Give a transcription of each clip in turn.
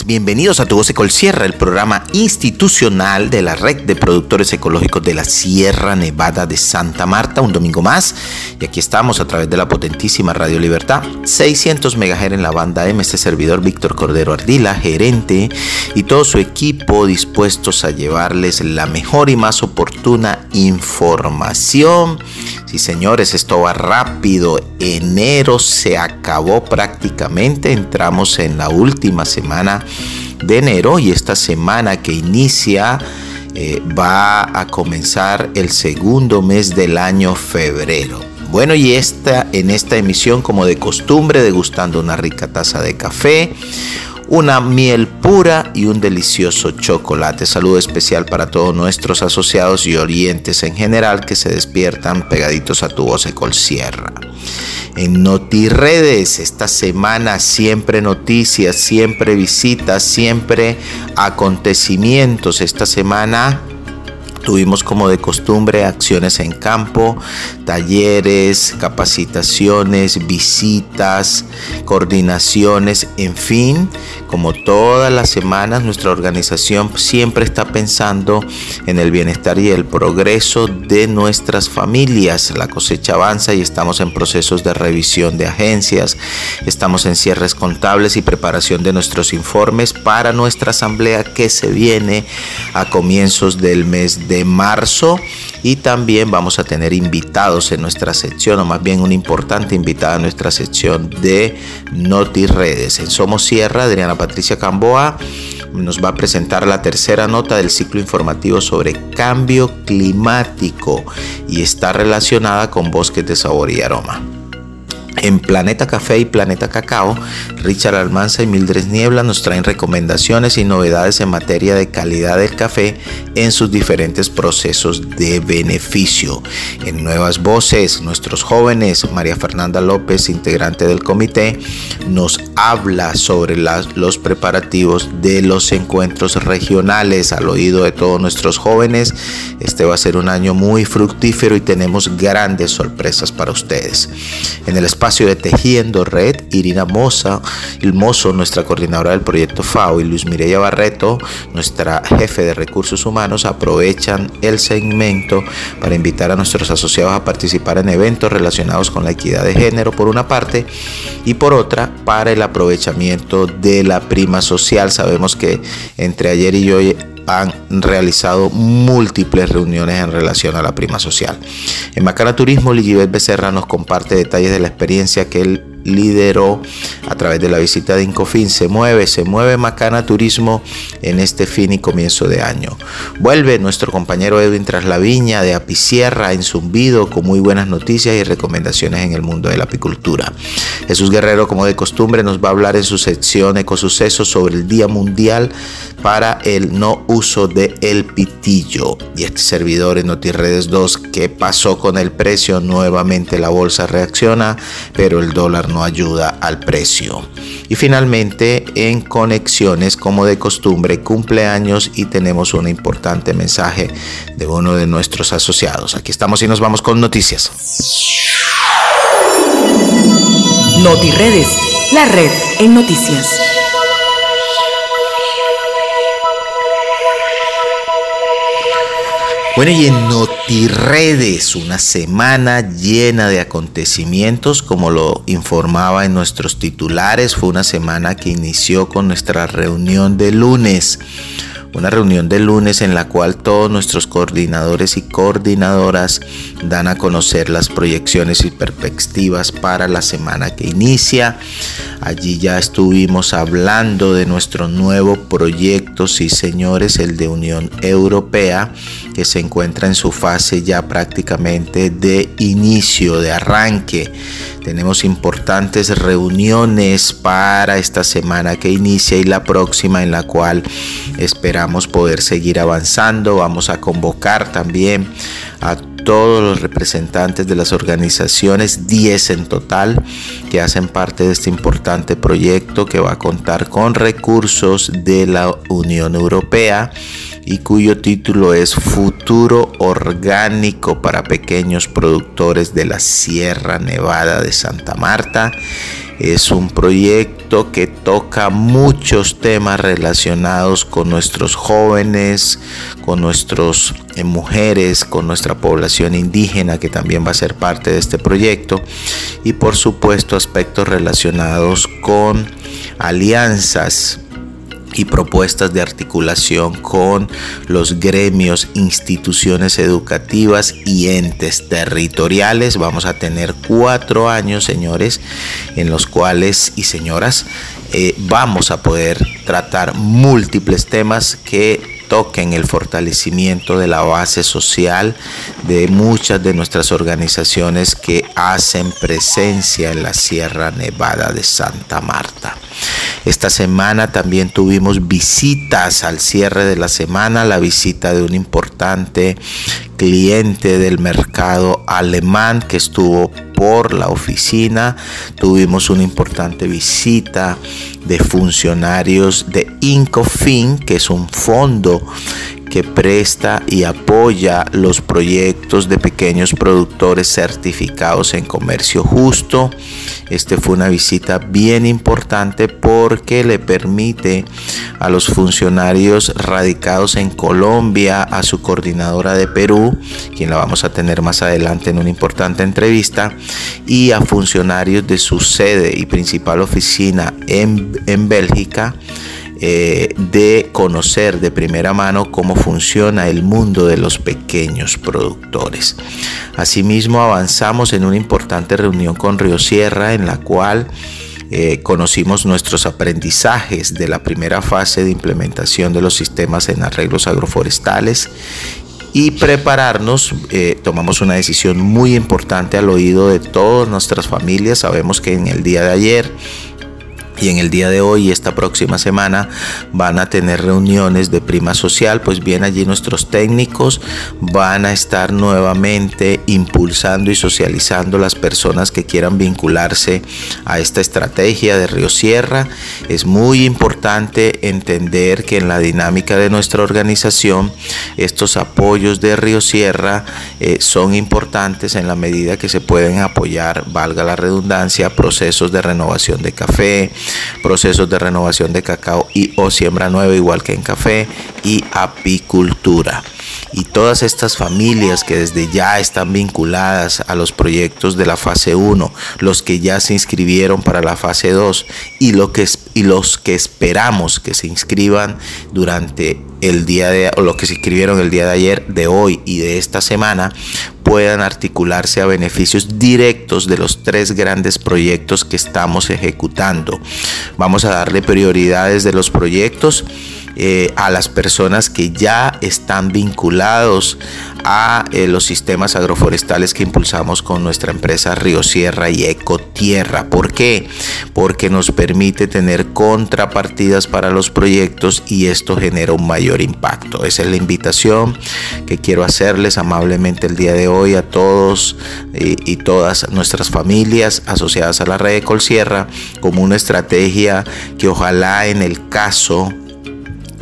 Bienvenidos a Tu Voz Sierra, el programa institucional de la Red de Productores Ecológicos de la Sierra Nevada de Santa Marta, un domingo más. Y aquí estamos a través de la potentísima Radio Libertad, 600 MHz en la banda M, este servidor Víctor Cordero Ardila, gerente, y todo su equipo dispuestos a llevarles la mejor y más oportuna información. Sí, señores, esto va rápido. Enero se acabó prácticamente, entramos en la última semana de enero y esta semana que inicia eh, va a comenzar el segundo mes del año febrero. Bueno, y esta, en esta emisión, como de costumbre, degustando una rica taza de café, una miel pura y un delicioso chocolate. Saludo especial para todos nuestros asociados y orientes en general que se despiertan pegaditos a tu voz Ecol Sierra en NotiRedes. Esta semana siempre noticias, siempre visitas, siempre acontecimientos. Esta semana Tuvimos como de costumbre acciones en campo, talleres, capacitaciones, visitas, coordinaciones, en fin, como todas las semanas nuestra organización siempre está pensando en el bienestar y el progreso de nuestras familias. La cosecha avanza y estamos en procesos de revisión de agencias, estamos en cierres contables y preparación de nuestros informes para nuestra asamblea que se viene a comienzos del mes de de marzo y también vamos a tener invitados en nuestra sección o más bien una importante invitada en nuestra sección de Noti Redes. En Somos Sierra, Adriana Patricia Camboa nos va a presentar la tercera nota del ciclo informativo sobre cambio climático y está relacionada con bosques de sabor y aroma. En Planeta Café y Planeta Cacao, Richard Almanza y Mildred Niebla nos traen recomendaciones y novedades en materia de calidad del café en sus diferentes procesos de beneficio. En Nuevas Voces, nuestros jóvenes, María Fernanda López, integrante del comité, nos habla sobre los preparativos de los encuentros regionales al oído de todos nuestros jóvenes. Este va a ser un año muy fructífero y tenemos grandes sorpresas para ustedes. En el espacio de Tejiendo Red, Irina Moza, el Mozo, nuestra coordinadora del proyecto FAO, y Luis Mireya Barreto, nuestra jefe de recursos humanos, aprovechan el segmento para invitar a nuestros asociados a participar en eventos relacionados con la equidad de género, por una parte, y por otra, para el aprovechamiento de la prima social. Sabemos que entre ayer y hoy han realizado múltiples reuniones en relación a la prima social. En Macana Turismo, Ligibet Becerra nos comparte detalles de la experiencia que él lideró a través de la visita de Incofin. Se mueve, se mueve Macana Turismo en este fin y comienzo de año. Vuelve nuestro compañero Edwin Traslaviña de Apicierra en Zumbido con muy buenas noticias y recomendaciones en el mundo de la apicultura. Jesús Guerrero, como de costumbre, nos va a hablar en su sección Ecosucesos sobre el Día Mundial para el no uso de el pitillo. Y este servidor en NotiRedes 2, ¿qué pasó con el precio? Nuevamente la bolsa reacciona, pero el dólar no ayuda al precio. Y finalmente en conexiones como de costumbre cumpleaños y tenemos un importante mensaje de uno de nuestros asociados. Aquí estamos y nos vamos con noticias. NotiRedes, la red en noticias. Bueno, y en NotiRedes, una semana llena de acontecimientos, como lo informaba en nuestros titulares, fue una semana que inició con nuestra reunión de lunes una reunión de lunes en la cual todos nuestros coordinadores y coordinadoras dan a conocer las proyecciones y perspectivas para la semana que inicia. Allí ya estuvimos hablando de nuestro nuevo proyecto, sí señores, el de Unión Europea, que se encuentra en su fase ya prácticamente de inicio, de arranque. Tenemos importantes reuniones para esta semana que inicia y la próxima en la cual esperamos poder seguir avanzando. Vamos a convocar también a todos los representantes de las organizaciones, 10 en total, que hacen parte de este importante proyecto que va a contar con recursos de la Unión Europea y cuyo título es Futuro Orgánico para Pequeños Productores de la Sierra Nevada de Santa Marta. Es un proyecto que toca muchos temas relacionados con nuestros jóvenes, con nuestras eh, mujeres, con nuestra población indígena que también va a ser parte de este proyecto. Y por supuesto aspectos relacionados con alianzas y propuestas de articulación con los gremios, instituciones educativas y entes territoriales. Vamos a tener cuatro años, señores, en los cuales y señoras eh, vamos a poder tratar múltiples temas que toquen el fortalecimiento de la base social de muchas de nuestras organizaciones que hacen presencia en la Sierra Nevada de Santa Marta. Esta semana también tuvimos visitas al cierre de la semana, la visita de un importante cliente del mercado alemán que estuvo por la oficina. Tuvimos una importante visita de funcionarios de Incofin, que es un fondo que presta y apoya los proyectos de pequeños productores certificados en comercio justo. Este fue una visita bien importante porque le permite a los funcionarios radicados en Colombia, a su coordinadora de Perú, quien la vamos a tener más adelante en una importante entrevista, y a funcionarios de su sede y principal oficina en, en Bélgica, eh, de conocer de primera mano cómo funciona el mundo de los pequeños productores. Asimismo, avanzamos en una importante reunión con Río Sierra en la cual eh, conocimos nuestros aprendizajes de la primera fase de implementación de los sistemas en arreglos agroforestales y prepararnos. Eh, tomamos una decisión muy importante al oído de todas nuestras familias. Sabemos que en el día de ayer y en el día de hoy y esta próxima semana van a tener reuniones de prima social, pues bien allí nuestros técnicos van a estar nuevamente impulsando y socializando las personas que quieran vincularse a esta estrategia de Río Sierra. Es muy importante entender que en la dinámica de nuestra organización estos apoyos de Río Sierra eh, son importantes en la medida que se pueden apoyar, valga la redundancia, procesos de renovación de café, procesos de renovación de cacao y o siembra nueva igual que en café y apicultura. Y todas estas familias que desde ya están vinculadas a los proyectos de la fase 1, los que ya se inscribieron para la fase 2 y, lo que, y los que esperamos que se inscriban durante el día de o lo que se inscribieron el día de ayer, de hoy y de esta semana, puedan articularse a beneficios directos de los tres grandes proyectos que estamos ejecutando. Vamos a darle prioridades de los proyectos eh, a las personas que ya están vinculados a eh, los sistemas agroforestales que impulsamos con nuestra empresa Río Sierra y Ecotierra. ¿Por qué? Porque nos permite tener contrapartidas para los proyectos y esto genera un mayor impacto. Esa es la invitación que quiero hacerles amablemente el día de hoy a todos y, y todas nuestras familias asociadas a la red de Colsierra como una estrategia que ojalá en el caso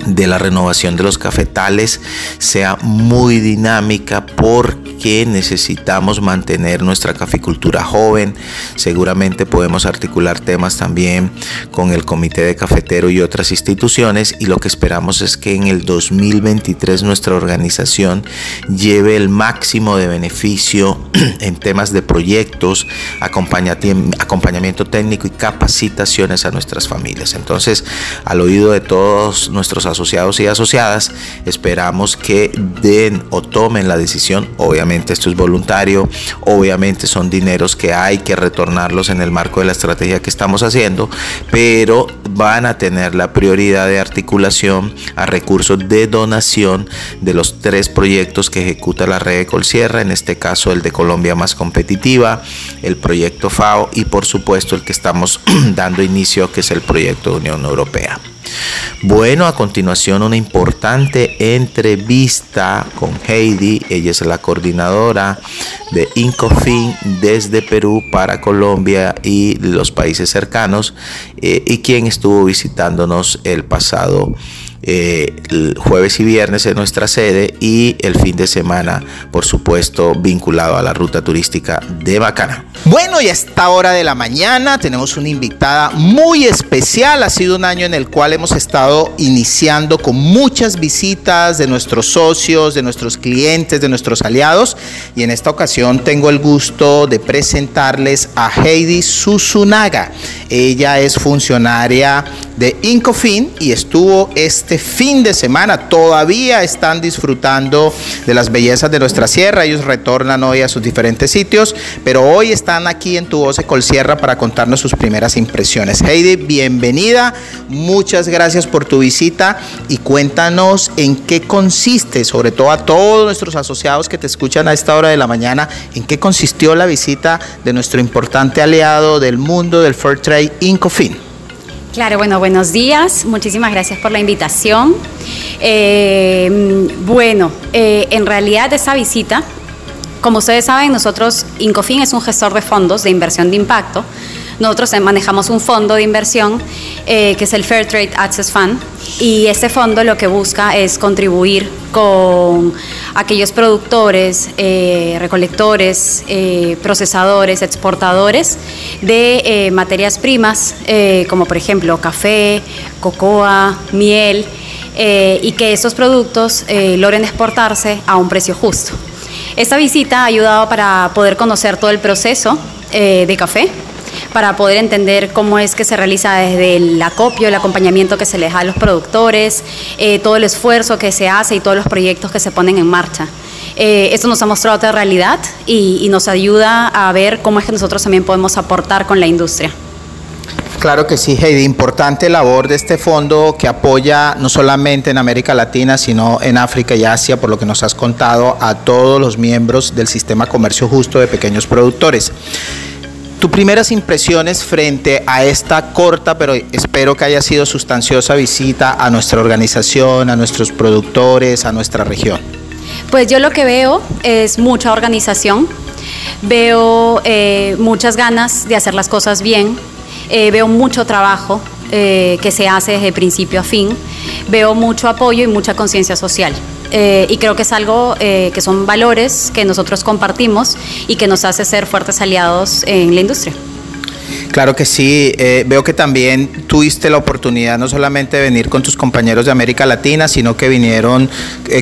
de la renovación de los cafetales sea muy dinámica porque necesitamos mantener nuestra caficultura joven. Seguramente podemos articular temas también con el Comité de Cafetero y otras instituciones y lo que esperamos es que en el 2023 nuestra organización lleve el máximo de beneficio en temas de proyectos, acompañamiento técnico y capacitaciones a nuestras familias. Entonces, al oído de todos nuestros asociados y asociadas, esperamos que den o tomen la decisión. Obviamente esto es voluntario, obviamente son dineros que hay que retornarlos en el marco de la estrategia que estamos haciendo, pero van a tener la prioridad de articulación a recursos de donación de los tres proyectos que ejecuta la red de Colsierra, en este caso el de Colombia más competitiva, el proyecto FAO y por supuesto el que estamos dando inicio que es el proyecto de Unión Europea. Bueno, a continuación una importante entrevista con Heidi, ella es la coordinadora de Incofin desde Perú para Colombia y los países cercanos eh, y quien estuvo visitándonos el pasado eh, el jueves y viernes en nuestra sede y el fin de semana, por supuesto, vinculado a la ruta turística de Bacana. Bueno, y a esta hora de la mañana tenemos una invitada muy especial. Ha sido un año en el cual hemos estado iniciando con muchas visitas de nuestros socios, de nuestros clientes, de nuestros aliados. Y en esta ocasión tengo el gusto de presentarles a Heidi Susunaga. Ella es funcionaria de Incofin y estuvo este fin de semana. Todavía están disfrutando de las bellezas de nuestra sierra. Ellos retornan hoy a sus diferentes sitios, pero hoy están aquí en Tu Voz Colsierra para contarnos sus primeras impresiones. Heidi, bienvenida. Muchas gracias por tu visita y cuéntanos en qué consiste, sobre todo a todos nuestros asociados que te escuchan a esta hora de la mañana, en qué consistió la visita de nuestro importante aliado del mundo del Fair Trade, Incofin. Claro, bueno, buenos días. Muchísimas gracias por la invitación. Eh, bueno, eh, en realidad esa visita, como ustedes saben, nosotros, Incofin es un gestor de fondos de inversión de impacto. Nosotros manejamos un fondo de inversión eh, que es el Fair Trade Access Fund y este fondo lo que busca es contribuir con aquellos productores, eh, recolectores, eh, procesadores, exportadores de materias primas como por ejemplo café, cocoa, miel y que esos productos logren exportarse a un precio justo. Esta visita ha ayudado para poder conocer todo el proceso de café, para poder entender cómo es que se realiza desde el acopio, el acompañamiento que se les da a los productores, eh, todo el esfuerzo que se hace y todos los proyectos que se ponen en marcha. Eh, esto nos ha mostrado otra realidad y, nos ayuda a ver cómo es que nosotros también podemos aportar con la industria. Claro que sí, Heidi. Importante labor de este fondo que apoya no solamente en América Latina, sino en África y Asia, por lo que nos has contado, a todos los miembros del sistema comercio justo de pequeños productores. Tus primeras impresiones frente a esta corta, pero espero que haya sido sustanciosa visita a nuestra organización, a nuestros productores, a nuestra región. Pues yo lo que veo es mucha organización, veo eh, muchas ganas de hacer las cosas bien, eh, veo mucho trabajo eh, que se hace desde principio a fin, veo mucho apoyo y mucha conciencia social. Eh, y creo que es algo eh, que son valores que nosotros compartimos y que nos hace ser fuertes aliados en la industria. Claro que sí, eh, veo que también tuviste la oportunidad no solamente de venir con tus compañeros de América Latina, sino que vinieron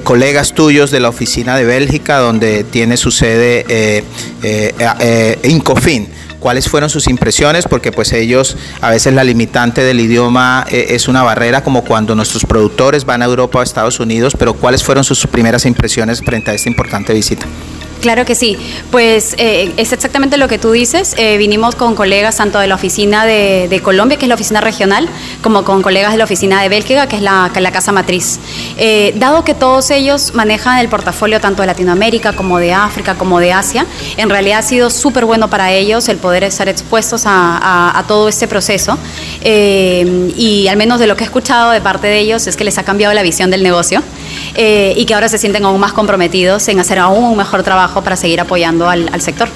colegas tuyos de la oficina de Bélgica, donde tiene su sede Incofin cuáles fueron sus impresiones, porque pues ellos a veces la limitante del idioma eh, es una barrera, como cuando nuestros productores van a Europa o a Estados Unidos, pero cuáles fueron sus primeras impresiones frente a esta importante visita. Claro que sí, pues eh, es exactamente lo que tú dices. Eh, vinimos con colegas tanto de la oficina de, Colombia, que es la oficina regional, como con colegas de la oficina de Bélgica, que es la, casa matriz. Eh, dado que todos ellos manejan el portafolio tanto de Latinoamérica como de África como de Asia, en realidad ha sido súper bueno para ellos el poder estar expuestos a todo este proceso. y al menos de lo que he escuchado de parte de ellos es que les ha cambiado la visión del negocio y que ahora se sienten aún más comprometidos en hacer aún un mejor trabajo para seguir apoyando al, sector.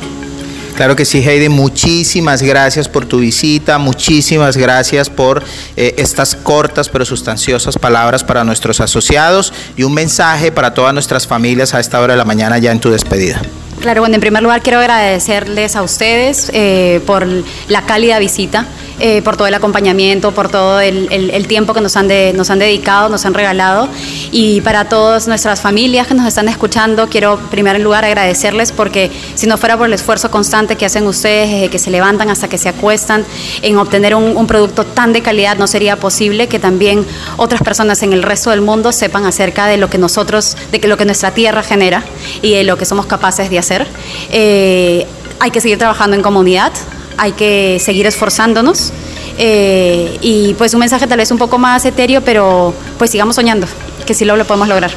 Claro que sí, Heidi, muchísimas gracias por tu visita, muchísimas gracias por eh, estas cortas pero sustanciosas palabras para nuestros asociados y un mensaje para todas nuestras familias a esta hora de la mañana ya en tu despedida. Claro, bueno, en primer lugar quiero agradecerles a ustedes eh, por la cálida visita. Eh, por todo el acompañamiento, por todo el, tiempo que nos han, nos han dedicado, nos han regalado. Y para todas nuestras familias que nos están escuchando, quiero en primer lugar agradecerles porque si no fuera por el esfuerzo constante que hacen ustedes desde que se levantan hasta que se acuestan en obtener un, producto tan de calidad, no sería posible que también otras personas en el resto del mundo sepan acerca de lo que nosotros, de lo que nuestra tierra genera y de lo que somos capaces de hacer. Eh, hay que seguir trabajando en comunidad, hay que seguir esforzándonos. Eh, y pues un mensaje tal vez un poco más etéreo, pero pues sigamos soñando, que sí lo, lo podemos lograr.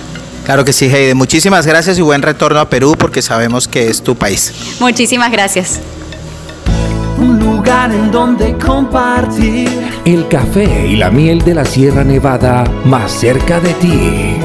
Claro que sí, Heide. Muchísimas gracias y buen retorno a Perú porque sabemos que es tu país. Muchísimas gracias. Un lugar en donde compartir el café y la miel de la Sierra Nevada más cerca de ti.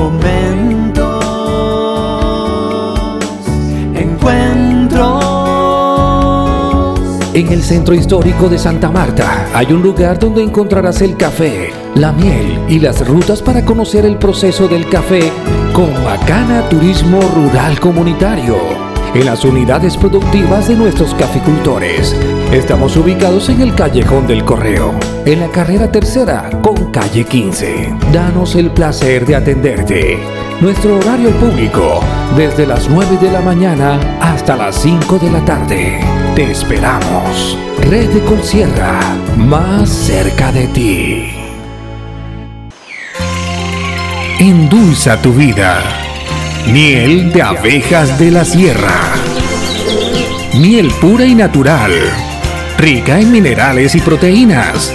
En el centro histórico de Santa Marta hay un lugar donde encontrarás el café, la miel y las rutas para conocer el proceso del café con Macana Turismo Rural Comunitario. En las unidades productivas de nuestros caficultores. Estamos ubicados en el Callejón del Correo, en la carrera tercera con calle 15. Danos el placer de atenderte. Nuestro horario público, desde las 9 de la mañana hasta las 5 de la tarde. Esperamos. Red de Colsierra, más cerca de ti. Endulza tu vida. Miel de abejas de la sierra. Miel pura y natural. Rica en minerales y proteínas.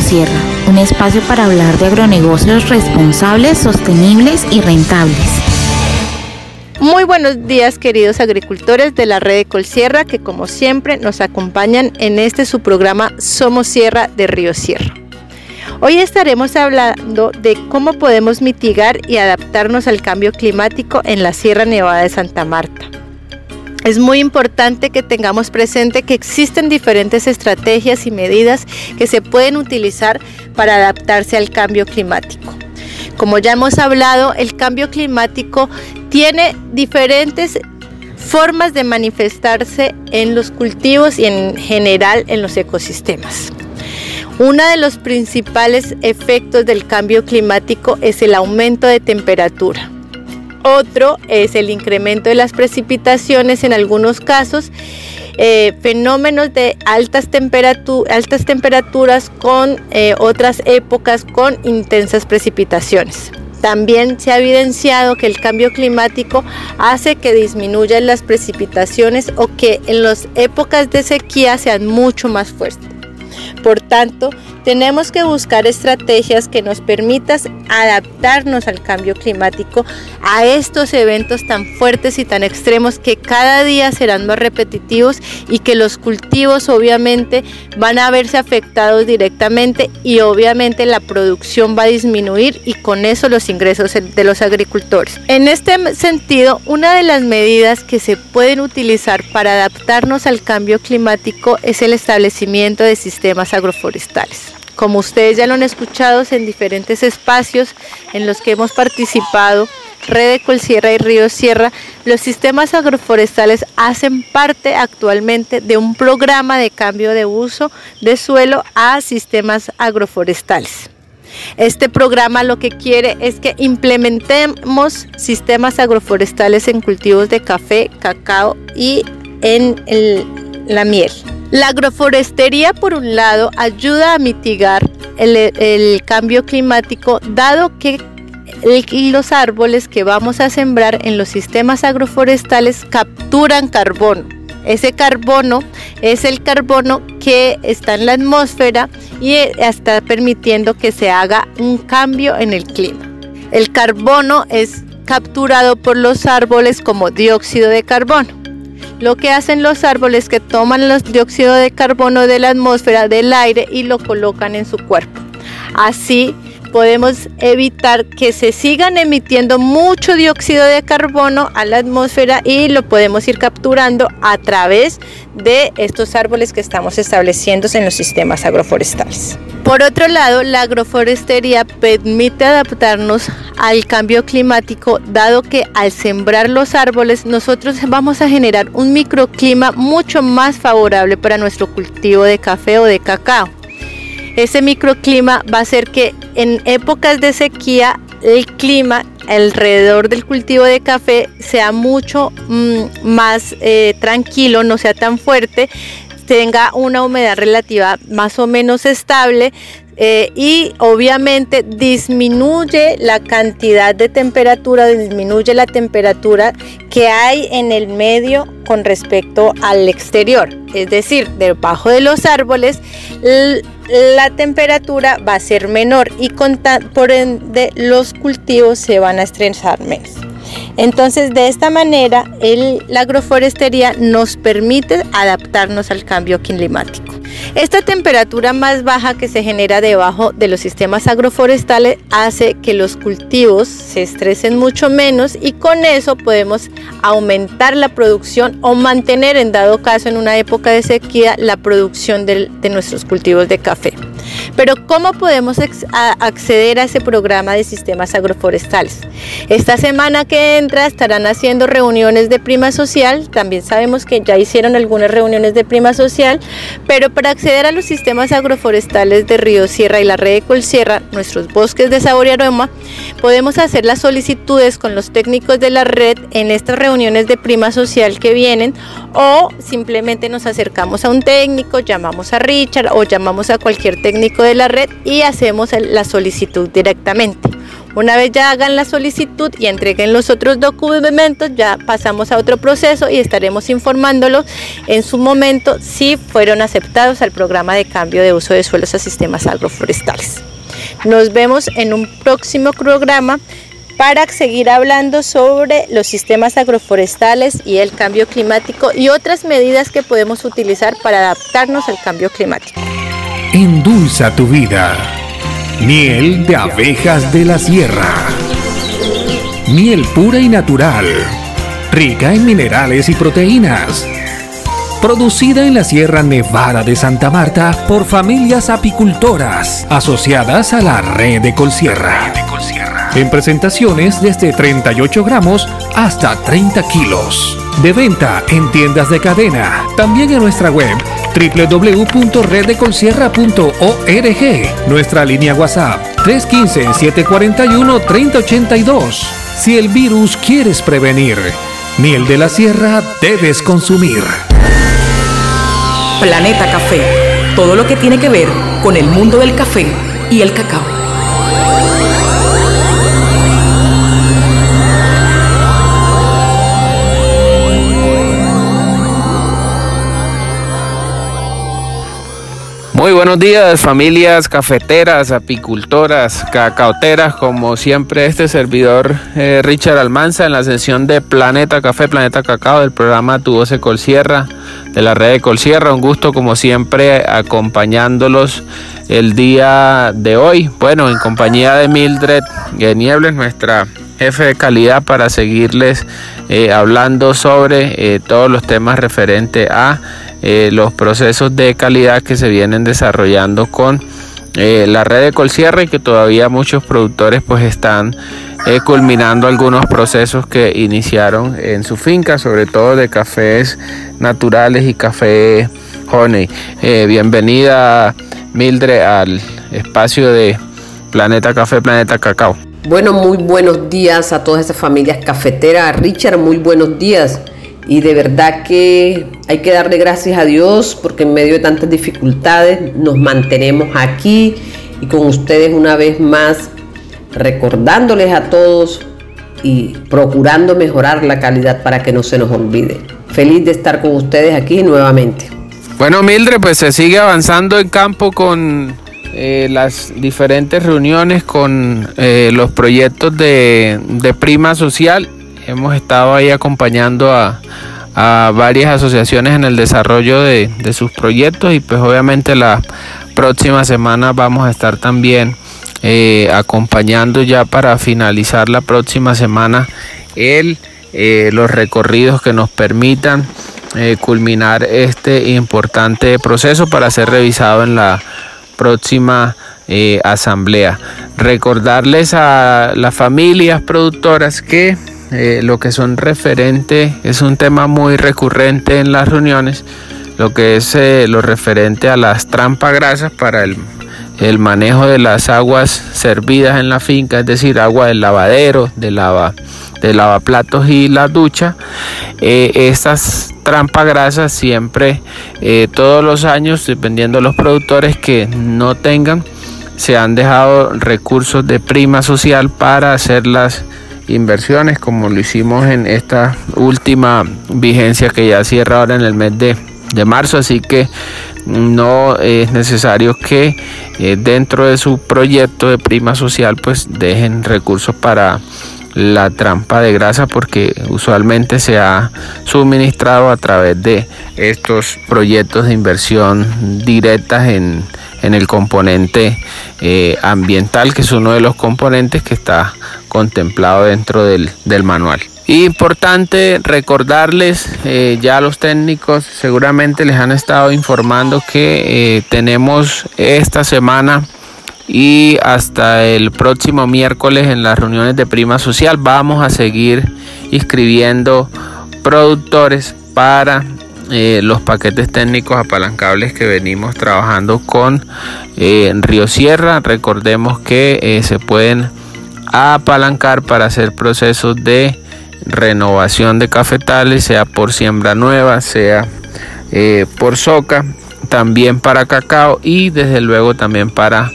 Sierra, un espacio para hablar de agronegocios responsables, sostenibles y rentables. Muy buenos días queridos agricultores de la red de Colsierra que como siempre nos acompañan en este su programa Somos Sierra de Río Sierra. Hoy estaremos hablando de cómo podemos mitigar y adaptarnos al cambio climático en la Sierra Nevada de Santa Marta. Es muy importante que tengamos presente que existen diferentes estrategias y medidas que se pueden utilizar para adaptarse al cambio climático. Como ya hemos hablado, el cambio climático tiene diferentes formas de manifestarse en los cultivos y en general en los ecosistemas. Uno de los principales efectos del cambio climático es el aumento de temperatura. Otro es el incremento de las precipitaciones en algunos casos, eh, fenómenos de altas, altas temperaturas con eh, otras épocas con intensas precipitaciones. También se ha evidenciado que el cambio climático hace que disminuyan las precipitaciones o que en las épocas de sequía sean mucho más fuertes. Por tanto, tenemos que buscar estrategias que nos permitan adaptarnos al cambio climático, a estos eventos tan fuertes y tan extremos que cada día serán más repetitivos y que los cultivos obviamente van a verse afectados directamente y obviamente la producción va a disminuir y con eso los ingresos de los agricultores. En este sentido, una de las medidas que se pueden utilizar para adaptarnos al cambio climático es el establecimiento de sistemas agroforestales. Como ustedes ya lo han escuchado en diferentes espacios en los que hemos participado, Red de Colsierra y Río Sierra, los sistemas agroforestales hacen parte actualmente de un programa de cambio de uso de suelo a sistemas agroforestales. Este programa lo que quiere es que implementemos sistemas agroforestales en cultivos de café, cacao y en la miel. La agroforestería, por un lado, ayuda a mitigar el, cambio climático, dado que los árboles que vamos a sembrar en los sistemas agroforestales capturan carbono. Ese carbono es el carbono que está en la atmósfera y está permitiendo que se haga un cambio en el clima. El carbono es capturado por los árboles como dióxido de carbono. Lo que hacen los árboles es que toman los dióxido de carbono de la atmósfera del aire y lo colocan en su cuerpo. Así podemos evitar que se sigan emitiendo mucho dióxido de carbono a la atmósfera y lo podemos ir capturando a través de estos árboles que estamos estableciendo en los sistemas agroforestales. Por otro lado, la agroforestería permite adaptarnos al cambio climático, dado que al sembrar los árboles nosotros vamos a generar un microclima mucho más favorable para nuestro cultivo de café o de cacao. Ese microclima va a hacer que en épocas de sequía el clima alrededor del cultivo de café sea mucho mm, más eh, tranquilo, no sea tan fuerte, tenga una humedad relativa más o menos estable, eh, y obviamente disminuye la cantidad de temperatura, disminuye la temperatura que hay en el medio con respecto al exterior. Es decir, debajo de los árboles la temperatura va a ser menor y por ende los cultivos se van a estresar menos. Entonces, de esta manera, la agroforestería nos permite adaptarnos al cambio climático. Esta temperatura más baja que se genera debajo de los sistemas agroforestales hace que los cultivos se estresen mucho menos y con eso podemos aumentar la producción o mantener en dado caso en una época de sequía la producción de, nuestros cultivos de café. Pero ¿cómo podemos acceder a ese programa de sistemas agroforestales? Esta semana que entra estarán haciendo reuniones de prima social, también sabemos que ya hicieron algunas reuniones de prima social, pero para acceder a los sistemas agroforestales de Río Sierra y la red de Colsierra, nuestros bosques de sabor y aroma, podemos hacer las solicitudes con los técnicos de la red en estas reuniones de prima social que vienen o simplemente nos acercamos a un técnico, llamamos a Richard o llamamos a cualquier técnico de la red y hacemos la solicitud directamente. Una vez ya hagan la solicitud y entreguen los otros documentos, ya pasamos a otro proceso y estaremos informándolos en su momento si fueron aceptados al programa de cambio de uso de suelos a sistemas agroforestales. Nos vemos en un próximo programa para seguir hablando sobre los sistemas agroforestales y el cambio climático y otras medidas que podemos utilizar para adaptarnos al cambio climático. Endulza tu vida. Miel de abejas de la sierra. Miel pura y natural. Rica en minerales y proteínas. Producida en la Sierra Nevada de Santa Marta por familias apicultoras asociadas a la red de Colsierra. En presentaciones desde 38 gramos hasta 30 kilos. De venta en tiendas de cadena. También en nuestra web www.reddecolsierra.org. Nuestra línea WhatsApp 315-741-3082. Si el virus quieres prevenir, miel de la sierra debes consumir. Planeta Café. Todo lo que tiene que ver con el mundo del café y el cacao. Muy buenos días familias cafeteras, apicultoras, cacaoteras, como siempre este servidor eh, Richard Almanza en la sesión de Planeta Café, Planeta Cacao del programa Tu Voz Colsierra, de la red de Colsierra. Un gusto como siempre acompañándolos el día de hoy. Bueno, en compañía de Mildred Niebles, nuestra jefe de calidad para seguirles eh, hablando sobre eh, todos los temas referentes a eh, los procesos de calidad que se vienen desarrollando con eh, la red de Colcierre y que todavía muchos productores pues están eh, culminando algunos procesos que iniciaron en su finca, sobre todo de cafés naturales y café honey. bienvenida Mildred al espacio de Planeta Café, Planeta Cacao. Bueno, muy buenos días a todas esas familias cafeteras. Richard, muy buenos días. Y de verdad que hay que darle gracias a Dios porque en medio de tantas dificultades nos mantenemos aquí y con ustedes una vez más recordándoles a todos y procurando mejorar la calidad para que no se nos olvide. Feliz de estar con ustedes aquí nuevamente. Bueno, Mildred, pues se sigue avanzando en campo con eh, las diferentes reuniones, con eh, los proyectos de, de prima social hemos estado ahí acompañando a, varias asociaciones en el desarrollo de, sus proyectos y pues obviamente la próxima semana vamos a estar también eh, acompañando ya para finalizar la próxima semana el, eh, los recorridos que nos permitan eh, culminar este importante proceso para ser revisado en la próxima asamblea. Recordarles a las familias productoras que eh, lo que son referentes, es un tema muy recurrente en las reuniones, lo que es eh, lo referente a las trampas grasas para el, manejo de las aguas servidas en la finca, es decir, agua del lavadero, de lava, de lavaplatos y la ducha. Eh, estas trampas grasas siempre, todos los años, dependiendo de los productores que no tengan, se han dejado recursos de prima social para hacer las inversiones como lo hicimos en esta última vigencia que ya cierra ahora en el mes de, de marzo. Así que no es necesario que eh, dentro de su proyecto de prima social pues dejen recursos para la trampa de grasa porque usualmente se ha suministrado a través de estos proyectos de inversión directas en, en el componente eh, ambiental que es uno de los componentes que está contemplado dentro del, manual. Importante recordarles, eh, ya los técnicos seguramente les han estado informando que eh, tenemos esta semana y hasta el próximo miércoles en las reuniones de prima social vamos a seguir inscribiendo productores para eh, los paquetes técnicos apalancables que venimos trabajando con Río Sierra. Recordemos que se pueden apalancar para hacer procesos de renovación de cafetales, sea por siembra nueva, sea eh, por soca, también para cacao y desde luego también para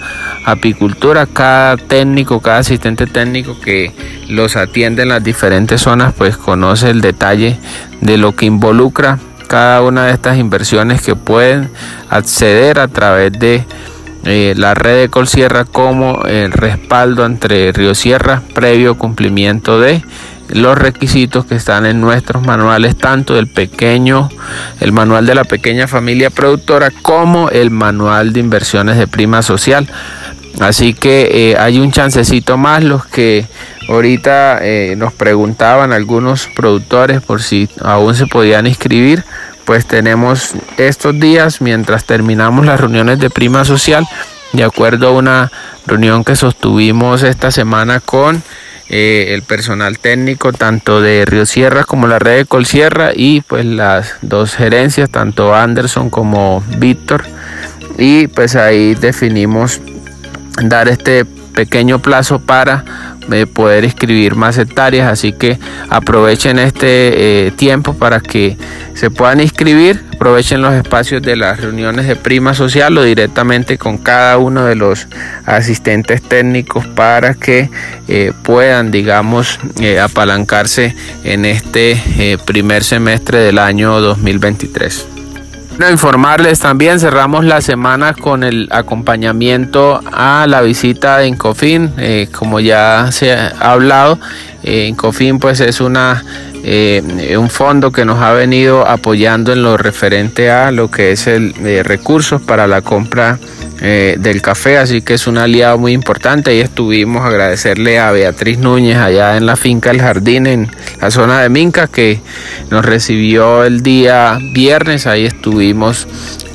apicultura. Cada técnico, cada asistente técnico que los atiende en las diferentes zonas, pues conoce el detalle de lo que involucra cada una de estas inversiones que pueden acceder a través de eh, la red de Colsierra como el respaldo entre Río Sierra previo cumplimiento de los requisitos que están en nuestros manuales, tanto del pequeño, el manual de la pequeña familia productora, como el manual de inversiones de prima social. Así que eh, hay un chancecito más, los que ahorita eh, nos preguntaban algunos productores por si aún se podían inscribir, pues tenemos estos días mientras terminamos las reuniones de prima social, de acuerdo a una reunión que sostuvimos esta semana con eh, el personal técnico tanto de Río Sierra como la red de Colsierra y pues las dos gerencias, tanto Anderson como Víctor. Y pues ahí definimos dar este pequeño plazo para eh, poder escribir más hectáreas así que aprovechen este eh, tiempo para que se puedan inscribir aprovechen los espacios de las reuniones de prima social o directamente con cada uno de los asistentes técnicos para que eh, puedan digamos apalancarse en este primer semestre del año 2023 informarles también, cerramos la semana con el acompañamiento a la visita de Incofin, eh, como ya se ha hablado, eh, Incofin pues es una eh, un fondo que nos ha venido apoyando en lo referente a lo que es el recursos para la compra del café, así que es un aliado muy importante. Y estuvimos agradecerle a Beatriz Núñez allá en la finca El Jardín, en la zona de Minca, que nos recibió el día viernes. Ahí estuvimos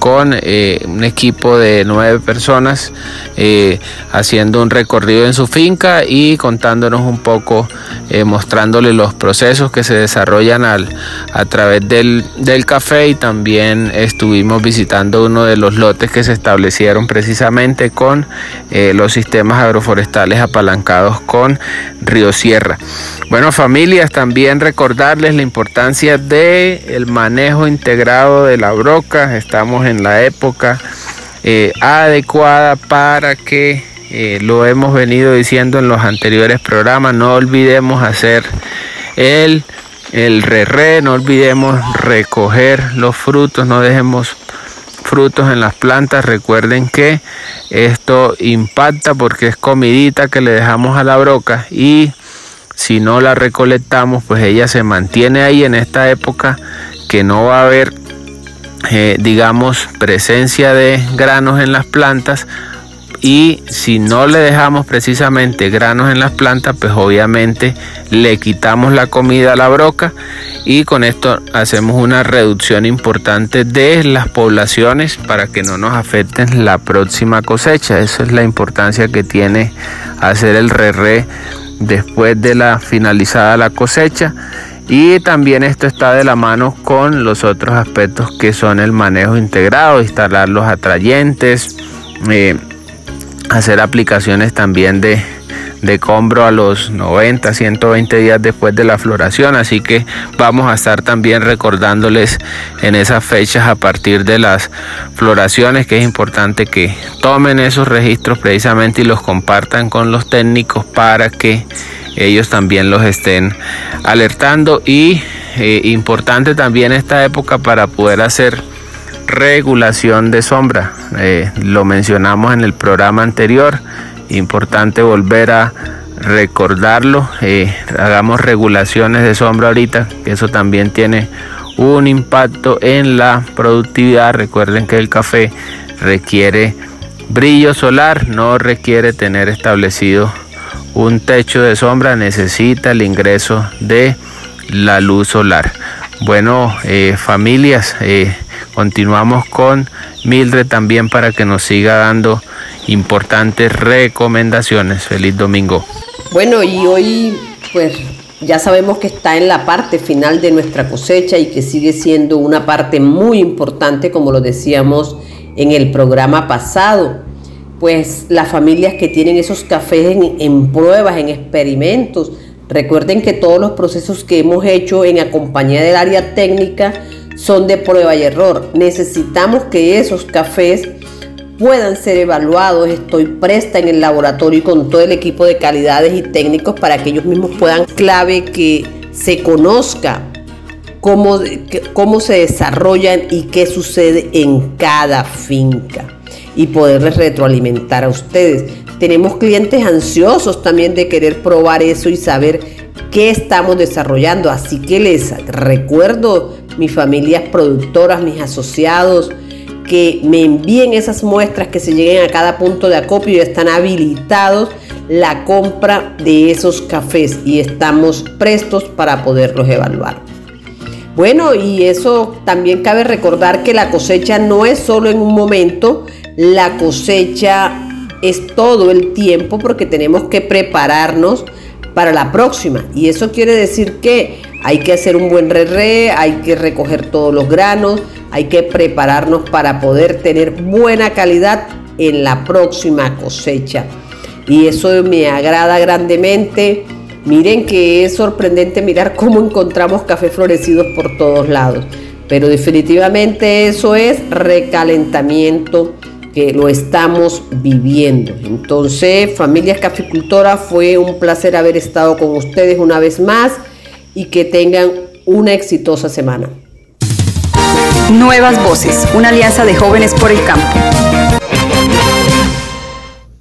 con eh, un equipo de nueve personas eh, haciendo un recorrido en su finca y contándonos un poco, eh, mostrándole los procesos que se desarrollan al, a través del, del café y también estuvimos visitando uno de los lotes que se establecieron precisamente con los sistemas agroforestales apalancados con Río Sierra. Bueno familias, también recordarles la importancia del el manejo integrado de la broca. Estamos en la época eh, adecuada para que eh, lo hemos venido diciendo en los anteriores programas. No olvidemos hacer el, el re, -re no olvidemos recoger los frutos, no dejemos frutos en las plantas. Recuerden que esto impacta porque es comidita que le dejamos a la broca y si no la recolectamos, pues ella se mantiene ahí en esta época que no va a haber, eh, digamos, presencia de granos en las plantas. Y si no le dejamos precisamente granos en las plantas, pues obviamente le quitamos la comida a la broca y con esto hacemos una reducción importante de las poblaciones para que no nos afecten la próxima cosecha. Esa es la importancia que tiene hacer el re, -re después de la finalizada la cosecha y también esto está de la mano con los otros aspectos que son el manejo integrado, instalar los atrayentes, eh, hacer aplicaciones también de, de combro a los 90, 120 días después de la floración. Así que vamos a estar también recordándoles en esas fechas a partir de las floraciones que es importante que tomen esos registros precisamente y los compartan con los técnicos para que ellos también los estén alertando y eh, importante también esta época para poder hacer regulación de sombra. Eh, lo mencionamos en el programa anterior. Importante volver a recordarlo. Eh, hagamos regulaciones de sombra ahorita, que eso también tiene un impacto en la productividad. Recuerden que el café requiere brillo solar, no requiere tener establecido un techo de sombra, necesita el ingreso de la luz solar. Bueno, eh, familias, eh, continuamos con Mildred también para que nos siga dando importantes recomendaciones. Feliz domingo. Bueno, y hoy pues ya sabemos que está en la parte final de nuestra cosecha y que sigue siendo una parte muy importante, como lo decíamos en el programa pasado. Pues las familias que tienen esos cafés en, en pruebas, en experimentos, Recuerden que todos los procesos que hemos hecho en compañía del área técnica son de prueba y error. Necesitamos que esos cafés puedan ser evaluados. Estoy presta en el laboratorio con todo el equipo de calidades y técnicos para que ellos mismos puedan clave que se conozca cómo, cómo se desarrollan y qué sucede en cada finca y poderles retroalimentar a ustedes. Tenemos clientes ansiosos también de querer probar eso y saber qué estamos desarrollando. Así que les recuerdo, mis familias productoras, mis asociados, que me envíen esas muestras que se lleguen a cada punto de acopio y están habilitados la compra de esos cafés y estamos prestos para poderlos evaluar. Bueno, y eso también cabe recordar que la cosecha no es solo en un momento, la cosecha es todo el tiempo porque tenemos que prepararnos para la próxima. Y eso quiere decir que hay que hacer un buen re, hay que recoger todos los granos, hay que prepararnos para poder tener buena calidad en la próxima cosecha. Y eso me agrada grandemente. Miren que es sorprendente mirar cómo encontramos café florecidos por todos lados. Pero definitivamente eso es recalentamiento que lo estamos viviendo. Entonces, familias caficultoras, fue un placer haber estado con ustedes una vez más y que tengan una exitosa semana. Nuevas Voces, una alianza de jóvenes por el campo.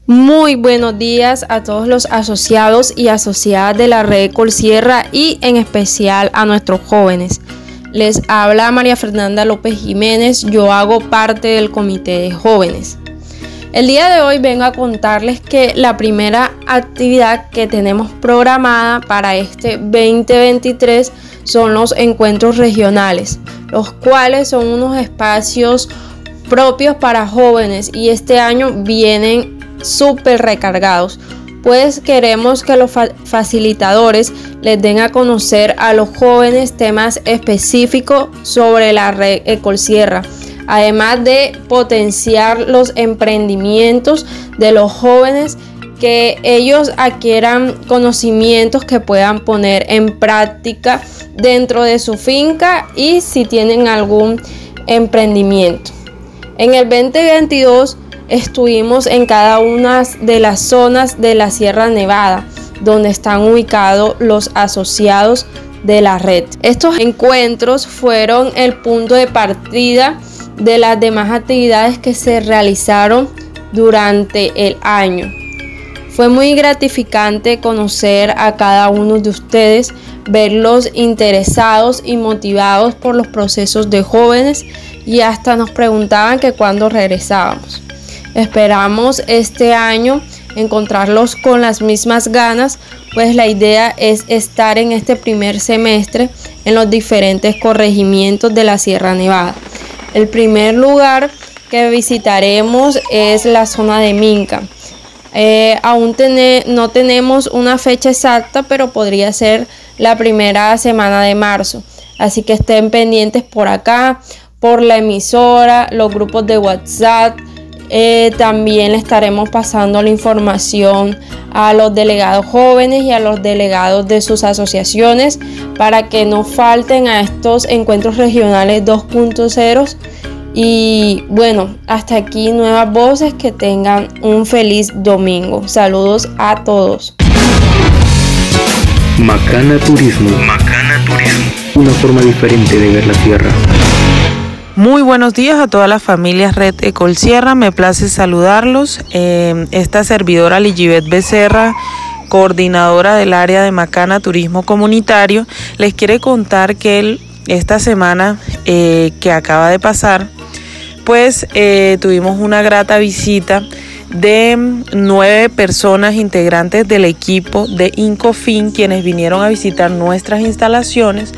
Muy buenos días a todos los asociados y asociadas de la red Colsierra y en especial a nuestros jóvenes. Les habla María Fernanda López Jiménez, yo hago parte del comité de jóvenes. El día de hoy vengo a contarles que la primera actividad que tenemos programada para este 2023 son los encuentros regionales, los cuales son unos espacios propios para jóvenes y este año vienen súper recargados pues queremos que los facilitadores les den a conocer a los jóvenes temas específicos sobre la red Ecolsierra, además de potenciar los emprendimientos de los jóvenes que ellos adquieran conocimientos que puedan poner en práctica dentro de su finca y si tienen algún emprendimiento. En el 2022 estuvimos en cada una de las zonas de la Sierra Nevada, donde están ubicados los asociados de la red. Estos encuentros fueron el punto de partida de las demás actividades que se realizaron durante el año. Fue muy gratificante conocer a cada uno de ustedes, verlos interesados y motivados por los procesos de jóvenes y hasta nos preguntaban que cuándo regresábamos. Esperamos este año encontrarlos con las mismas ganas, pues la idea es estar en este primer semestre en los diferentes corregimientos de la Sierra Nevada. El primer lugar que visitaremos es la zona de Minca. Eh, aún no tenemos una fecha exacta, pero podría ser la primera semana de marzo. Así que estén pendientes por acá, por la emisora, los grupos de WhatsApp, Eh, también le estaremos pasando la información a los delegados jóvenes y a los delegados de sus asociaciones para que no falten a estos encuentros regionales 2.0. Y bueno, hasta aquí nuevas voces, que tengan un feliz domingo. Saludos a todos. Macana Turismo. Macana Turismo. Una forma diferente de ver la tierra. Muy buenos días a todas las familias Red Ecol Sierra, me place saludarlos. Eh, esta servidora Ligibet Becerra, coordinadora del área de Macana Turismo Comunitario, les quiere contar que esta semana eh, que acaba de pasar, pues eh, tuvimos una grata visita de nueve personas integrantes del equipo de Incofin, quienes vinieron a visitar nuestras instalaciones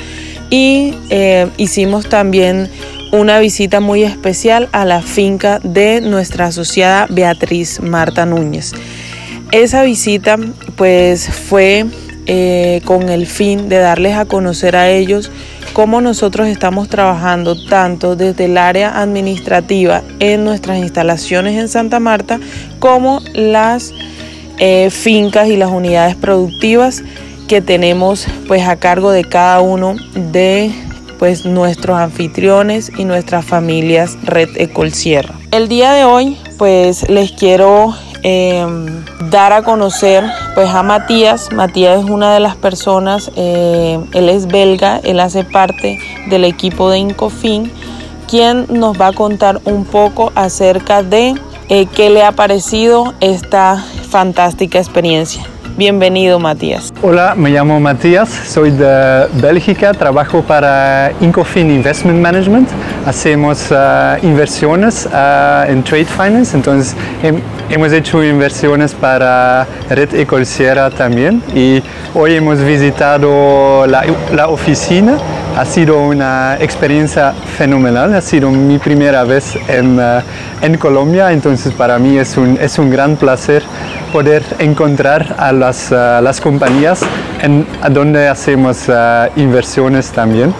y hicimos también una visita muy especial a la finca de nuestra asociada Beatriz Marta Núñez. Esa visita pues fue eh, con el fin de darles a conocer a ellos cómo nosotros estamos trabajando tanto desde el área administrativa en nuestras instalaciones en Santa Marta como las eh, fincas y las unidades productivas que tenemos pues a cargo de cada uno de pues nuestros anfitriones y nuestras familias Red Ecol Sierra. El día de hoy pues les quiero em, dar a conocer pues a Matías. Matías es una de las personas, eh, él es belga, él hace parte del equipo de Incofin, quien nos va a contar un poco acerca de eh, qué le ha parecido esta fantástica experiencia. Bienvenido, Matías. Hola, me llamo Matías, soy de Bélgica, trabajo para Incofin Investment Management. Hacemos uh, inversiones uh, en trade finance, entonces hemos hecho inversiones para Red Ecol Sierra también y hoy hemos visitado la, oficina ha sido una experiencia fenomenal, ha sido mi primera vez en, uh, en Colombia, entonces para mí es un, es un gran placer poder encontrar a las, uh, las compañías en donde hacemos uh, inversiones también.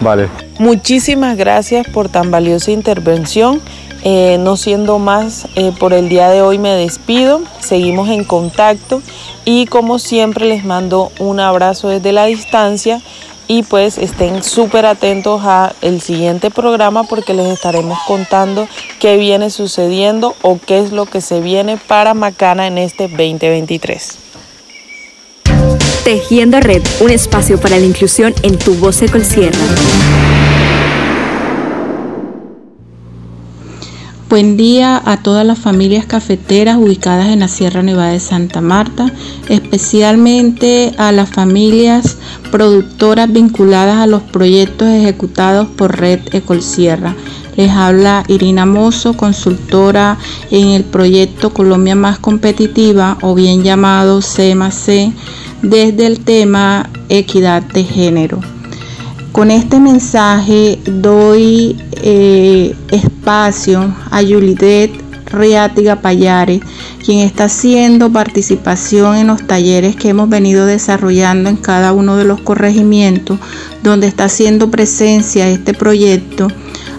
vale. Muchísimas gracias por tan valiosa intervención. Eh, no siendo más, eh, por el día de hoy me despido, seguimos en contacto y como siempre les mando un abrazo desde la distancia y pues estén súper atentos a el siguiente programa porque les estaremos contando qué viene sucediendo o qué es lo que se viene para Macana en este 2023. Tejiendo Red, un espacio para la inclusión en tu voz Sierra. Buen día a todas las familias cafeteras ubicadas en la Sierra Nevada de Santa Marta, especialmente a las familias productoras vinculadas a los proyectos ejecutados por Red Ecol Sierra. Les habla Irina Mozo, consultora en el proyecto Colombia Más Competitiva o bien llamado CMC desde el tema equidad de género. Con este mensaje doy eh, espacio a Yulidet Riátiga Payares, quien está haciendo participación en los talleres que hemos venido desarrollando en cada uno de los corregimientos, donde está haciendo presencia este proyecto.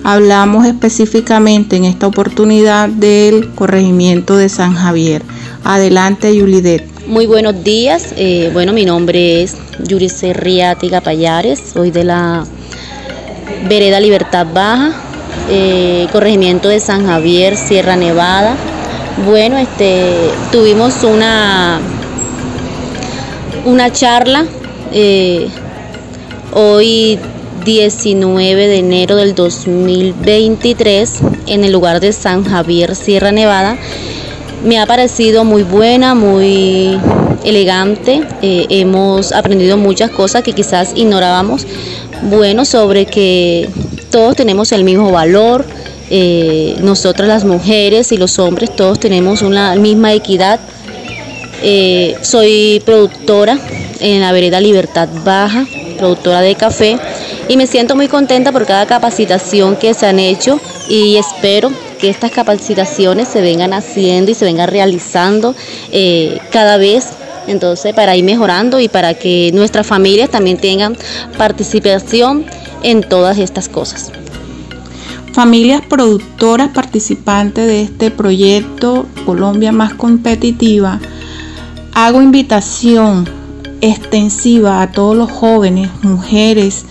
Hablamos específicamente en esta oportunidad del corregimiento de San Javier. Adelante, Yulidet. Muy buenos días. Eh, bueno, mi nombre es Yurice Riátiga Payares. Soy de la Vereda Libertad Baja, eh, corregimiento de San Javier, Sierra Nevada. Bueno, este, tuvimos una, una charla eh, hoy 19 de enero del 2023 en el lugar de San Javier, Sierra Nevada me ha parecido muy buena, muy elegante. Eh, hemos aprendido muchas cosas que quizás ignorábamos. Bueno, sobre que todos tenemos el mismo valor. Eh, nosotras las mujeres y los hombres todos tenemos una misma equidad. Eh, soy productora en la vereda Libertad Baja, productora de café, y me siento muy contenta por cada capacitación que se han hecho y espero que estas capacitaciones se vengan haciendo y se vengan realizando eh, cada vez entonces para ir mejorando y para que nuestras familias también tengan participación en todas estas cosas. familias productoras participantes de este proyecto Colombia más competitiva, hago invitación extensiva a todos los jóvenes, mujeres,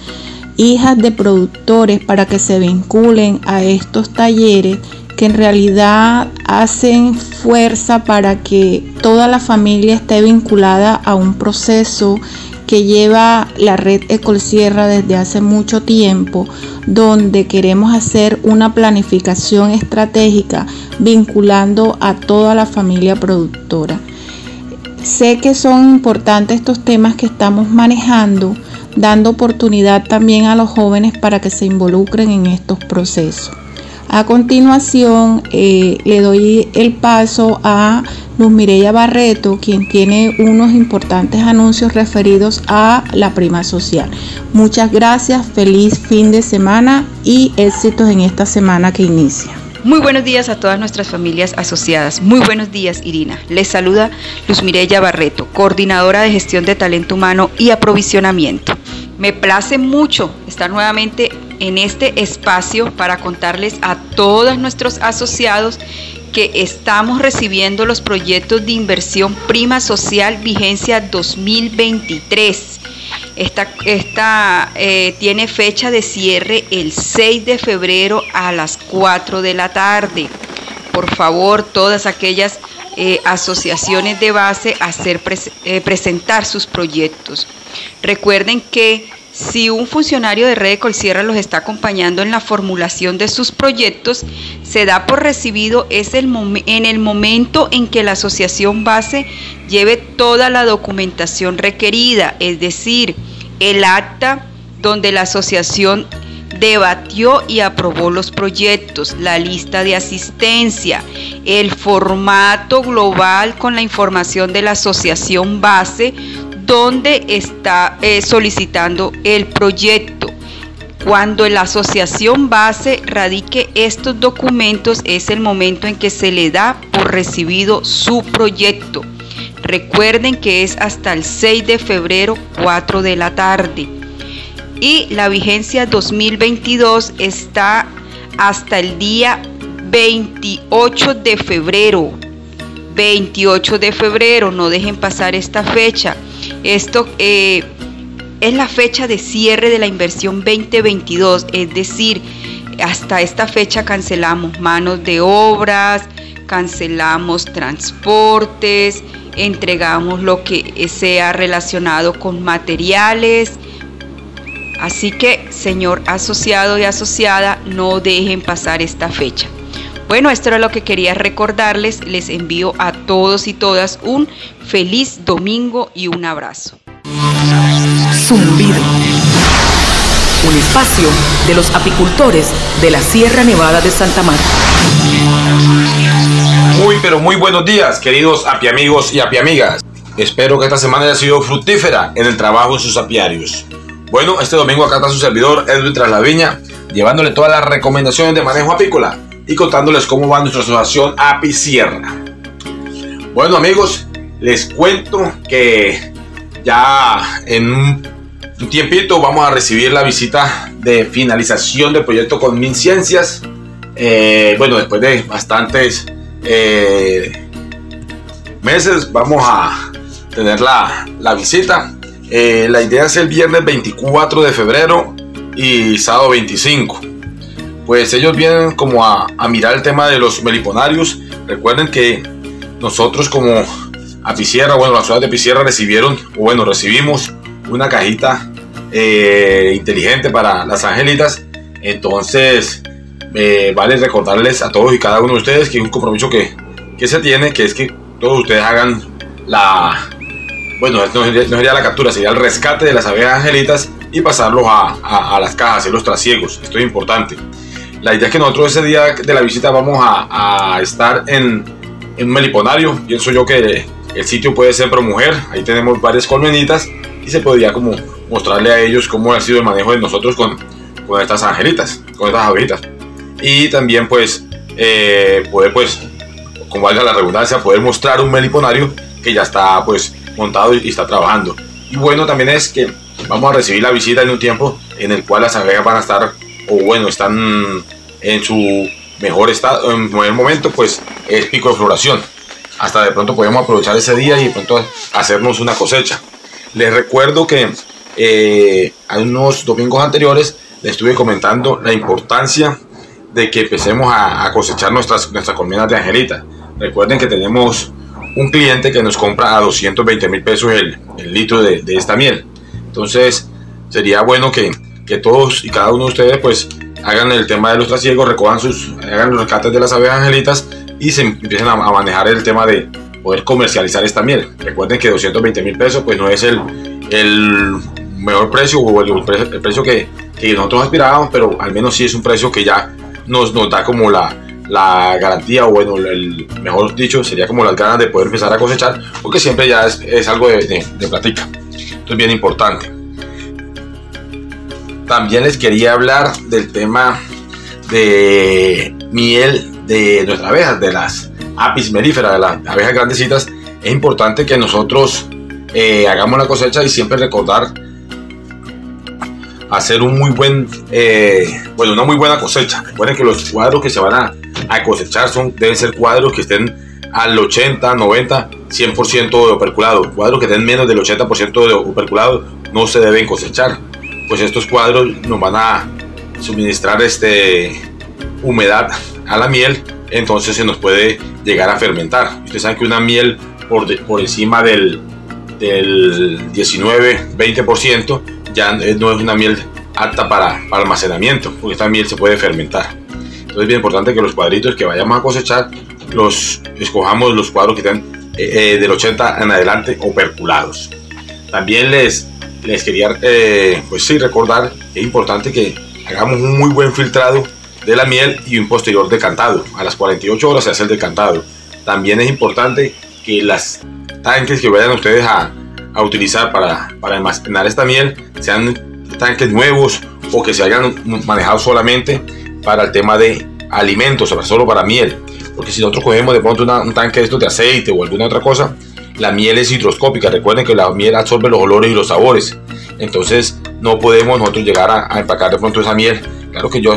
hijas de productores para que se vinculen a estos talleres que en realidad hacen fuerza para que toda la familia esté vinculada a un proceso que lleva la red Ecolsierra desde hace mucho tiempo, donde queremos hacer una planificación estratégica vinculando a toda la familia productora. Sé que son importantes estos temas que estamos manejando, dando oportunidad también a los jóvenes para que se involucren en estos procesos. A continuación, eh, le doy el paso a Luz Mireya Barreto, quien tiene unos importantes anuncios referidos a la prima social. Muchas gracias, feliz fin de semana y éxitos en esta semana que inicia. Muy buenos días a todas nuestras familias asociadas. Muy buenos días, Irina. Les saluda Luz Mireya Barreto, coordinadora de gestión de talento humano y aprovisionamiento. Me place mucho estar nuevamente en este espacio para contarles a todos nuestros asociados que estamos recibiendo los proyectos de inversión prima social vigencia 2023. Esta, esta eh, tiene fecha de cierre el 6 de febrero a las 4 de la tarde. Por favor, todas aquellas eh, asociaciones de base hacer eh, presentar sus proyectos. Recuerden que si un funcionario de Red Colsierra los está acompañando en la formulación de sus proyectos, se da por recibido en el momento en que la asociación base lleve toda la documentación requerida, es decir, el acta donde la asociación debatió y aprobó los proyectos, la lista de asistencia, el formato global con la información de la asociación base, donde está eh, solicitando el proyecto. Cuando la asociación base radique estos documentos es el momento en que se le da por recibido su proyecto. Recuerden que es hasta el 6 de febrero 4 de la tarde. Y la vigencia 2022 está hasta el día 28 de febrero. 28 de febrero, no dejen pasar esta fecha. Esto eh, es la fecha de cierre de la inversión 2022, es decir, hasta esta fecha cancelamos manos de obras, cancelamos transportes, entregamos lo que sea relacionado con materiales. Así que, señor asociado y asociada, no dejen pasar esta fecha. Bueno, esto era lo que quería recordarles. Les envío a todos y todas un feliz domingo y un abrazo. Zumbido. Un espacio de los apicultores de la Sierra Nevada de Santa Marta. Muy pero muy buenos días, queridos apiamigos y apiamigas. Espero que esta semana haya sido fructífera en el trabajo en sus apiarios. Bueno, este domingo acá está su servidor Edwin Traslaviña, llevándole todas las recomendaciones de manejo apícola y contándoles cómo va nuestra asociación Apicierra. Bueno amigos, les cuento que ya en un tiempito vamos a recibir la visita de finalización del proyecto con Min Ciencias. Eh, bueno, después de bastantes eh, meses vamos a tener la, la visita. Eh, la idea es el viernes 24 de febrero y sábado 25 pues ellos vienen como a, mirar el tema de los meliponarios. Recuerden que nosotros como Apicierra, bueno, las ciudad de Apicierra recibieron, o bueno, recibimos una cajita eh, inteligente para las angelitas. Entonces, eh, vale recordarles a todos y cada uno de ustedes que es un compromiso que, se tiene, que es que todos ustedes hagan la, bueno, no sería, la captura, sería el rescate de las abejas angelitas y pasarlos a, a las cajas, y los trasiegos. Esto es importante. La idea es que nosotros ese día de la visita vamos a, estar en, un meliponario. Pienso yo que el sitio puede ser pro mujer. Ahí tenemos varias colmenitas y se podría como mostrarle a ellos cómo ha sido el manejo de nosotros con, con estas angelitas, con estas abejitas. Y también pues eh, poder pues, como valga la redundancia, poder mostrar un meliponario que ya está pues montado y está trabajando. Y bueno también es que vamos a recibir la visita en un tiempo en el cual las abejas van a estar o bueno están en su mejor estado, en mejor momento, pues es pico de floración. Hasta de pronto podemos aprovechar ese día y de pronto hacernos una cosecha. Les recuerdo que eh, a unos domingos anteriores les estuve comentando la importancia de que empecemos a, cosechar nuestras, nuestras colmenas de angelita. Recuerden que tenemos un cliente que nos compra a 220 mil pesos el, el litro de, de, esta miel. Entonces, sería bueno que, que, todos y cada uno de ustedes pues hagan el tema de los trasiegos, recojan sus, hagan los rescates de las abejas angelitas y se empiecen a, manejar el tema de poder comercializar esta miel. Recuerden que 220 mil pesos pues no es el, el mejor precio o el, precio que, que, nosotros aspirábamos, pero al menos sí es un precio que ya nos, nos da como la, la garantía, o bueno, el mejor dicho, sería como las ganas de poder empezar a cosechar, porque siempre ya es, es algo de, de, de platica. Esto es bien importante. También les quería hablar del tema de miel de nuestras abejas, de las apis mellifera, de las abejas grandecitas. Es importante que nosotros eh, hagamos la cosecha y siempre recordar hacer eh, una muy buena cosecha. Recuerden que los cuadros que se van a, a, cosechar son, deben ser cuadros que estén al 80, 90, 100% de operculado. Cuadros que estén menos del 80% de operculado no se deben cosechar. Pues estos cuadros nos van a suministrar este, humedad a la miel, entonces se nos puede llegar a fermentar. Ustedes saben que una miel por, de, por encima del, del 19-20% ya no es una miel apta para, para, almacenamiento, porque esta miel se puede fermentar. Entonces es bien importante que los cuadritos que vayamos a cosechar los escojamos los cuadros que estén eh, eh, del 80 en adelante operculados. También les, les quería eh, pues sí, recordar que es importante que hagamos un muy buen filtrado de la miel y un posterior decantado. A las 48 horas se hace el decantado. También es importante que las tanques que vayan ustedes a, a utilizar para, para almacenar esta miel sean tanques nuevos o que se hayan manejado solamente para el tema de alimentos, solo para miel. Porque si nosotros cogemos de pronto un tanque de estos de aceite o alguna otra cosa, la miel es hidroscópica. Recuerden que la miel absorbe los olores y los sabores. Entonces no podemos nosotros llegar a, empacar de pronto esa miel. Claro que yo,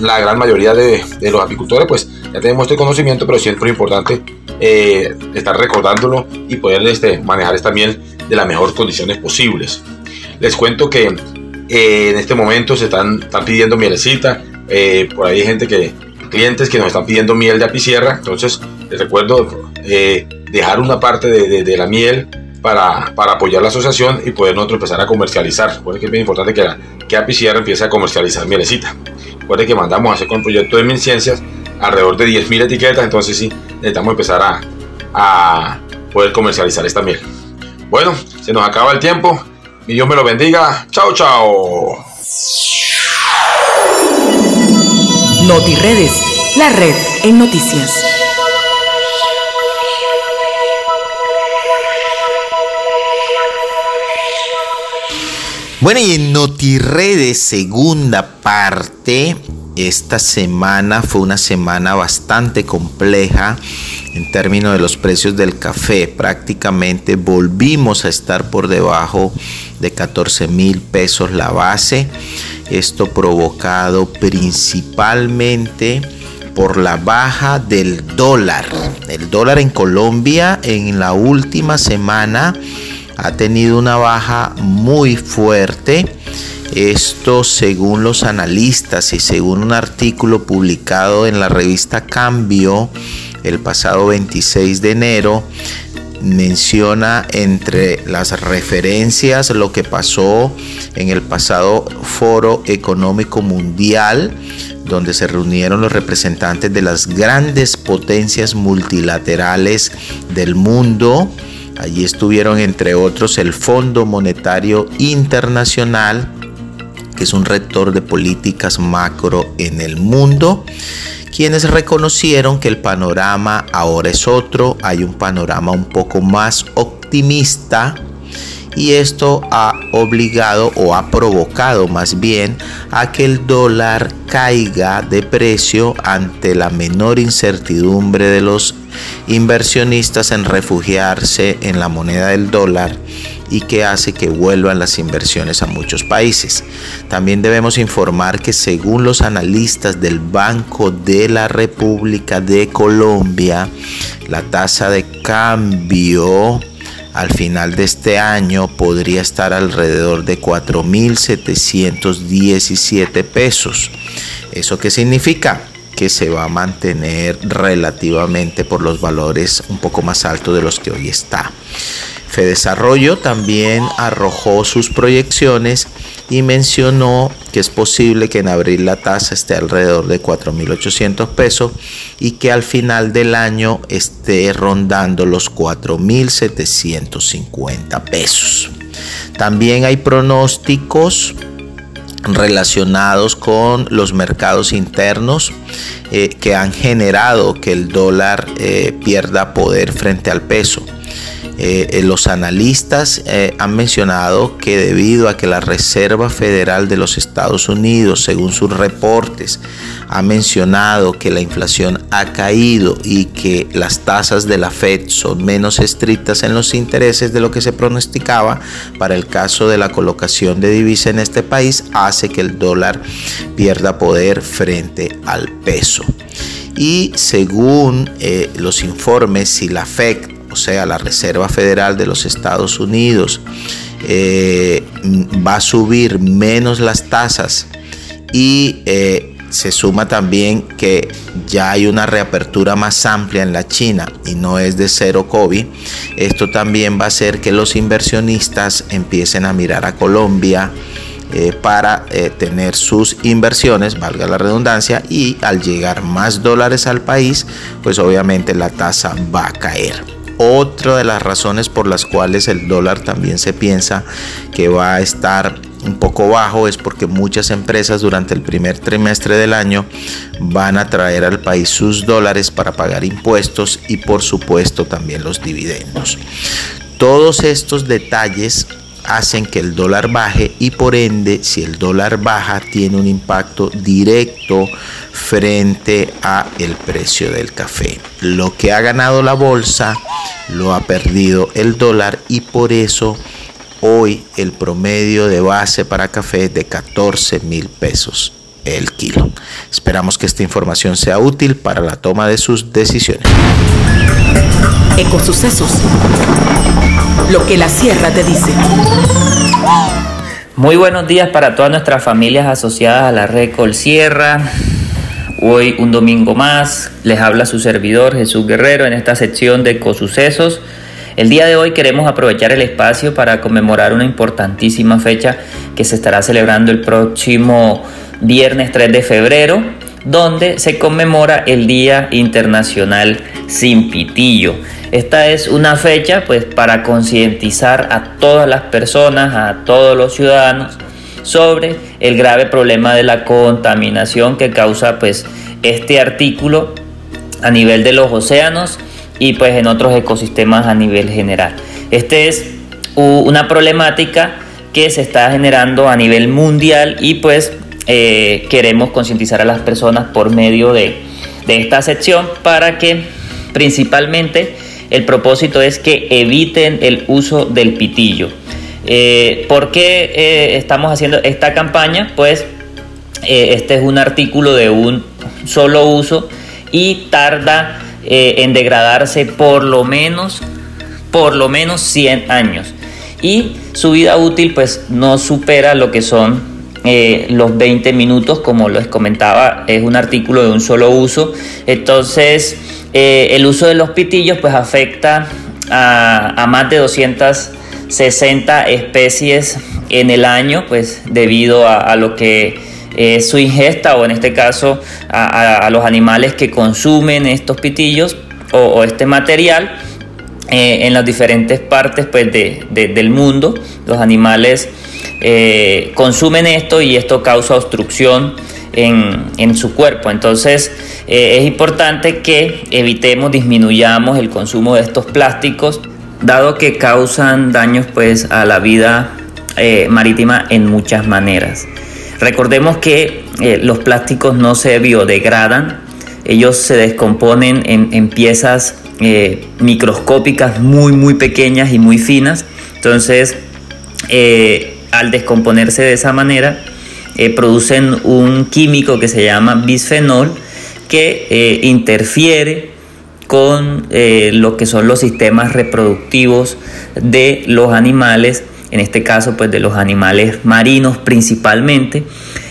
la gran mayoría de, de los apicultores, pues ya tenemos este conocimiento, pero siempre es importante eh, estar recordándolo y poder este, manejar esta miel de las mejores condiciones posibles. Les cuento que eh, en este momento se están, están pidiendo mielecita, eh, por ahí hay gente que, clientes que nos están pidiendo miel de apicierra, entonces les recuerdo dejar una parte de, de, la miel para, para, apoyar la asociación y poder nosotros empezar a comercializar. Porque es bien importante que, la, que empiece a comercializar mielecita. Recuerden que mandamos a hacer con el proyecto de Mil Ciencias alrededor de 10.000 etiquetas, entonces sí, necesitamos empezar a, a poder comercializar esta miel. Bueno, se nos acaba el tiempo. Mi Dios me lo bendiga. Chao, chao. NotiRedes, la red en noticias. Bueno, y en NotiRedes, segunda parte, esta semana fue una semana bastante compleja en términos de los precios del café. Prácticamente volvimos a estar por debajo de 14 mil pesos la base. Esto provocado principalmente por la baja del dólar. El dólar en Colombia en la última semana ha tenido una baja muy fuerte. Esto según los analistas y según un artículo publicado en la revista Cambio el pasado 26 de enero, menciona entre las referencias lo que pasó en el pasado foro económico mundial donde se reunieron los representantes de las grandes potencias multilaterales del mundo. Allí estuvieron entre otros el Fondo Monetario Internacional, que es un rector de políticas macro en el mundo, quienes reconocieron que el panorama ahora es otro, hay un panorama un poco más optimista y esto ha obligado o ha provocado más bien a que el dólar caiga de precio ante la menor incertidumbre de los inversionistas en refugiarse en la moneda del dólar y que hace que vuelvan las inversiones a muchos países. También debemos informar que según los analistas del Banco de la República de Colombia, la tasa de cambio al final de este año podría estar alrededor de 4.717 pesos. ¿Eso qué significa? Que se va a mantener relativamente por los valores un poco más altos de los que hoy está. Fedesarrollo también arrojó sus proyecciones y mencionó que es posible que en abril la tasa esté alrededor de 4.800 pesos y que al final del año esté rondando los 4.750 pesos. También hay pronósticos relacionados con los mercados internos eh, que han generado que el dólar eh, pierda poder frente al peso. Eh, eh, los analistas eh, han mencionado que debido a que la Reserva Federal de los Estados Unidos, según sus reportes, ha mencionado que la inflación ha caído y que las tasas de la Fed son menos estrictas en los intereses de lo que se pronosticaba para el caso de la colocación de divisa en este país, hace que el dólar pierda poder frente al peso. Y según los informes, si la Fed o sea, la Reserva Federal de los Estados Unidos, eh, va a subir menos las tasas y eh, se suma también que ya hay una reapertura más amplia en la China y no es de cero COVID, esto también va a hacer que los inversionistas empiecen a mirar a Colombia eh, para tener sus inversiones, valga la redundancia, y al llegar más dólares al país, pues obviamente la tasa va a caer. Otra de las razones por las cuales el dólar también se piensa que va a estar un poco bajo es porque muchas empresas durante el primer trimestre del año van a traer al país sus dólares para pagar impuestos y por supuesto también los dividendos. Todos estos detalles hacen que el dólar baje y por ende si el dólar baja tiene un impacto directo frente a el precio del café. Lo que ha ganado la bolsa lo ha perdido el dólar y por eso hoy el promedio de base para café es de 14 mil pesos el kilo. Esperamos que esta información sea útil para la toma de sus decisiones. Ecosucesos. Lo que la sierra te dice. Muy buenos días para todas nuestras familias asociadas a la red Colsierra. Hoy un domingo más les habla su servidor Jesús Guerrero en esta sección de Ecosucesos. El día de hoy queremos aprovechar el espacio para conmemorar una importantísima fecha que se estará celebrando el próximo viernes 3 de febrero, donde se conmemora el Día Internacional Sin Pitillo. Esta es una fecha pues para concientizar a todas las personas, a todos los ciudadanos sobre el grave problema de la contaminación que causa pues este artículo a nivel de los océanos y pues en otros ecosistemas a nivel general. Este es una problemática que se está generando a nivel mundial y pues eh, queremos concientizar a las personas por medio de, esta sección para que principalmente el propósito es que eviten el uso del pitillo. Eh, ¿Por qué eh, estamos haciendo esta campaña? Pues este es un artículo de un solo uso y tarda en degradarse por lo menos por lo menos 100 años y su vida útil pues no supera lo que son eh, los 20 minutos, como les comentaba, es un artículo de un solo uso. Entonces, eh, el uso de los pitillos pues afecta a, más de 260 especies en el año, pues debido a, lo que es su ingesta o en este caso a, los animales que consumen estos pitillos o, este material. Eh, en las diferentes partes pues, del mundo. Los animales eh, consumen esto y esto causa obstrucción en, su cuerpo. Entonces eh, es importante que evitemos, disminuyamos el consumo de estos plásticos, dado que causan daños pues, a la vida eh, marítima en muchas maneras. Recordemos que los plásticos no se biodegradan, ellos se descomponen en, piezas microscópicas muy muy pequeñas y muy finas Entonces, eh, al descomponerse de esa manera, eh, producen un químico que se llama bisfenol que eh, interfiere con lo que son los sistemas reproductivos de los animales, en este caso pues de los animales marinos principalmente,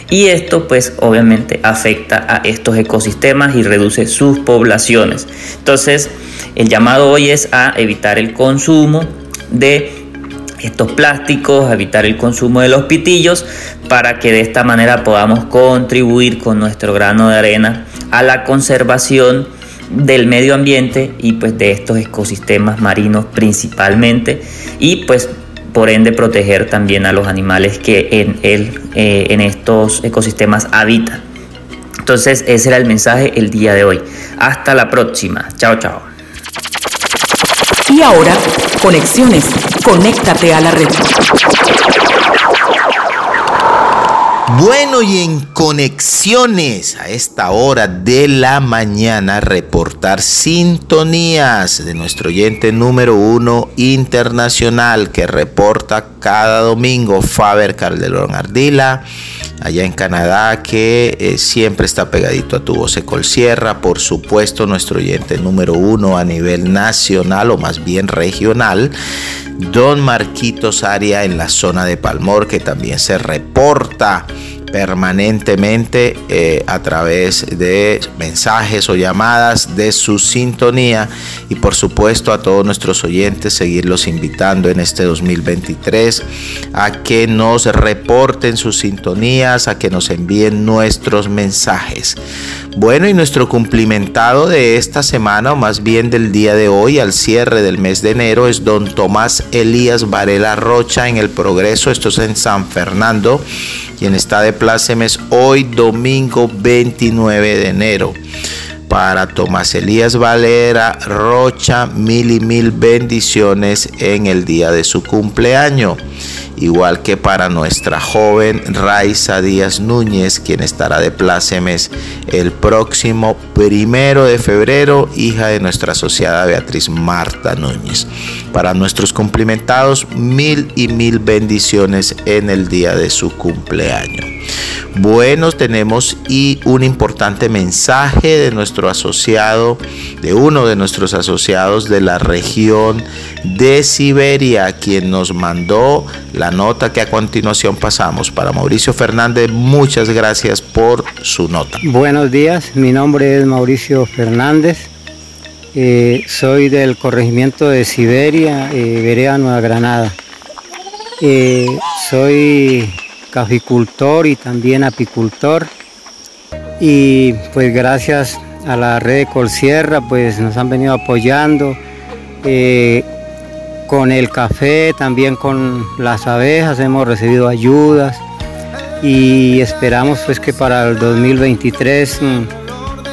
y esto pues obviamente afecta a estos ecosistemas y reduce sus poblaciones. Entonces el llamado hoy es a evitar el consumo de estos plásticos, evitar el consumo de los pitillos, para que de esta manera podamos contribuir con nuestro grano de arena a la conservación del medio ambiente y pues de estos ecosistemas marinos principalmente y pues por ende proteger también a los animales que en, el, eh, en estos ecosistemas habitan. Entonces ese era el mensaje el día de hoy. Hasta la próxima. Chao, chao. Y ahora, conexiones. Conéctate a la red. Bueno, y en conexiones a esta hora de la mañana, reportar sintonías de nuestro oyente número uno internacional que reporta cada domingo, Faber Calderón Ardila allá en Canadá, que eh, siempre está pegadito a tu voz Sierra. Por supuesto, nuestro oyente número uno a nivel nacional o más bien regional, Don Marquitos Aria en la zona de Palmor, que también se reporta permanentemente eh, a través de mensajes o llamadas de su sintonía y por supuesto a todos nuestros oyentes seguirlos invitando en este 2023 a que nos reporten sus sintonías, a que nos envíen nuestros mensajes. Bueno, y nuestro cumplimentado de esta semana, o más bien del día de hoy, al cierre del mes de enero, es don Tomás Elías Varela Rocha en el Progreso, esto es en San Fernando, quien está de plácemes hoy domingo 29 de enero. Para Tomás Elías Valera Rocha, mil y mil bendiciones en el día de su cumpleaños. Igual que para nuestra joven Raiza Díaz Núñez, quien estará de plácemes el próximo primero de febrero, hija de nuestra asociada Beatriz Marta Núñez. Para nuestros cumplimentados, mil y mil bendiciones en el día de su cumpleaños. Bueno, tenemos y un importante mensaje de nuestro asociado, de uno de nuestros asociados de la región de Siberia, quien nos mandó la nota que a continuación pasamos. Para Mauricio Fernández, muchas gracias por su nota. Buenos días, mi nombre es Mauricio Fernández. Eh, soy del corregimiento de Siberia, eh, Vereda Nueva Granada. Eh, soy caficultor y también apicultor. Y pues gracias a la red de Colsierra pues nos han venido apoyando eh, con el café, también con las abejas hemos recibido ayudas y esperamos pues que para el 2023 mm,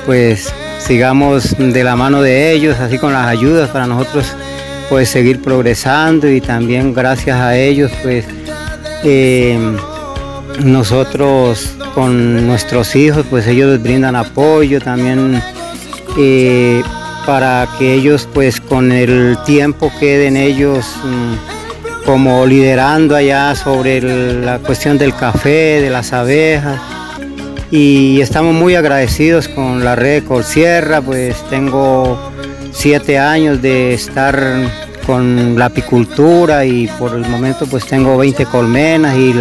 pues sigamos de la mano de ellos, así con las ayudas para nosotros pues seguir progresando y también gracias a ellos pues eh, nosotros con nuestros hijos, pues ellos brindan apoyo también eh, para que ellos pues con el tiempo queden ellos mm, como liderando allá sobre la cuestión del café, de las abejas. Y estamos muy agradecidos con la red Colsierra, pues tengo siete años de estar con la apicultura y por el momento pues tengo 20 colmenas y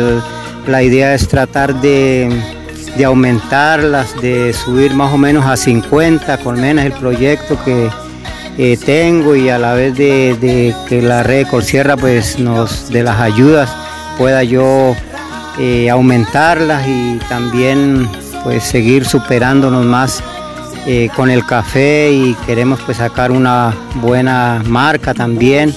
la idea es tratar de, aumentarlas, de subir más o menos a 50 colmenas el proyecto que eh, tengo y a la vez de, que la red Colsierra pues nos de las ayudas pueda yo eh, aumentarlas y también pues seguir superándonos más eh, con el café y queremos pues sacar una buena marca también.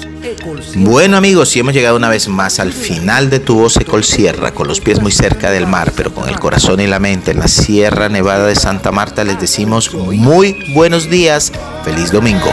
Bueno amigos, y hemos llegado una vez más al final de tu voz Ecol Sierra, con los pies muy cerca del mar, pero con el corazón y la mente en la Sierra Nevada de Santa Marta, les decimos muy buenos días, feliz domingo.